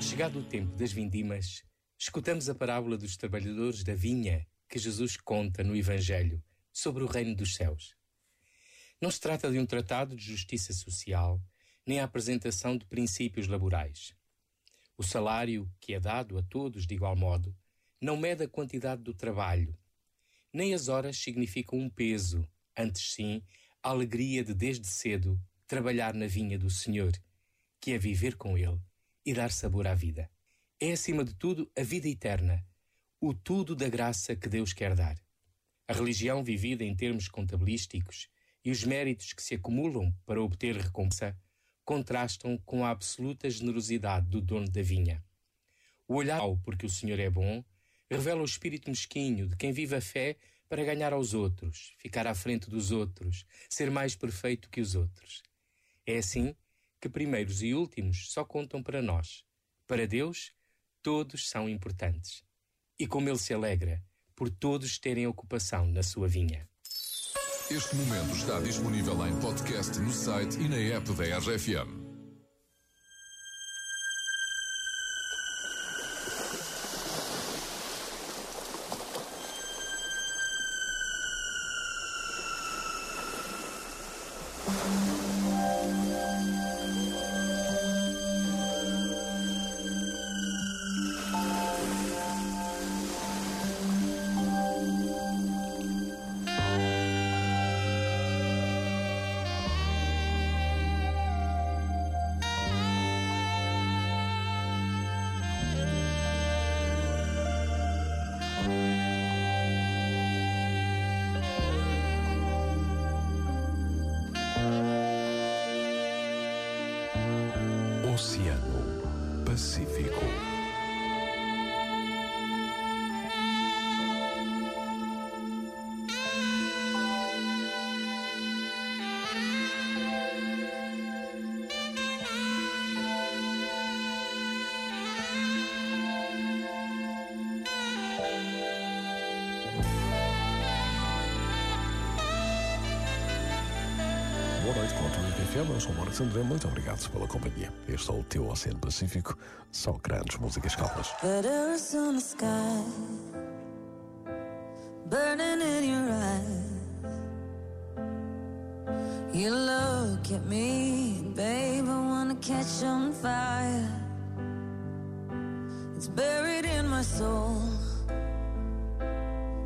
Chegado o tempo das vindimas, escutamos a parábola dos trabalhadores da vinha que Jesus conta no Evangelho sobre o reino dos céus. Não se trata de um tratado de justiça social, nem a apresentação de princípios laborais. O salário, que é dado a todos de igual modo, não mede a quantidade do trabalho, nem as horas significam um peso, antes sim a alegria de desde cedo trabalhar na vinha do Senhor, que é viver com Ele e dar sabor à vida. É, acima de tudo, a vida eterna, o tudo da graça que Deus quer dar. A religião vivida em termos contabilísticos e os méritos que se acumulam para obter recompensa contrastam com a absoluta generosidade do dono da vinha. O olhar ao porque o Senhor é bom revela o espírito mesquinho de quem vive a fé para ganhar aos outros, ficar à frente dos outros, ser mais perfeito que os outros. É assim que primeiros e últimos só contam para nós. Para Deus, todos são importantes. E como Ele se alegra por todos terem ocupação na sua vinha. Este momento está disponível em podcast no site e na app da RFM. Pacífico. Noite, com a FM. Eu sou o Marcos André. Muito obrigado pela companhia. Este é o teu Oceano Pacífico. Só grandes músicas calmas. Burning in your eyes. You look at me, babe, I wanna catch on fire. It's buried in my soul,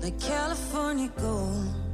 like California gold.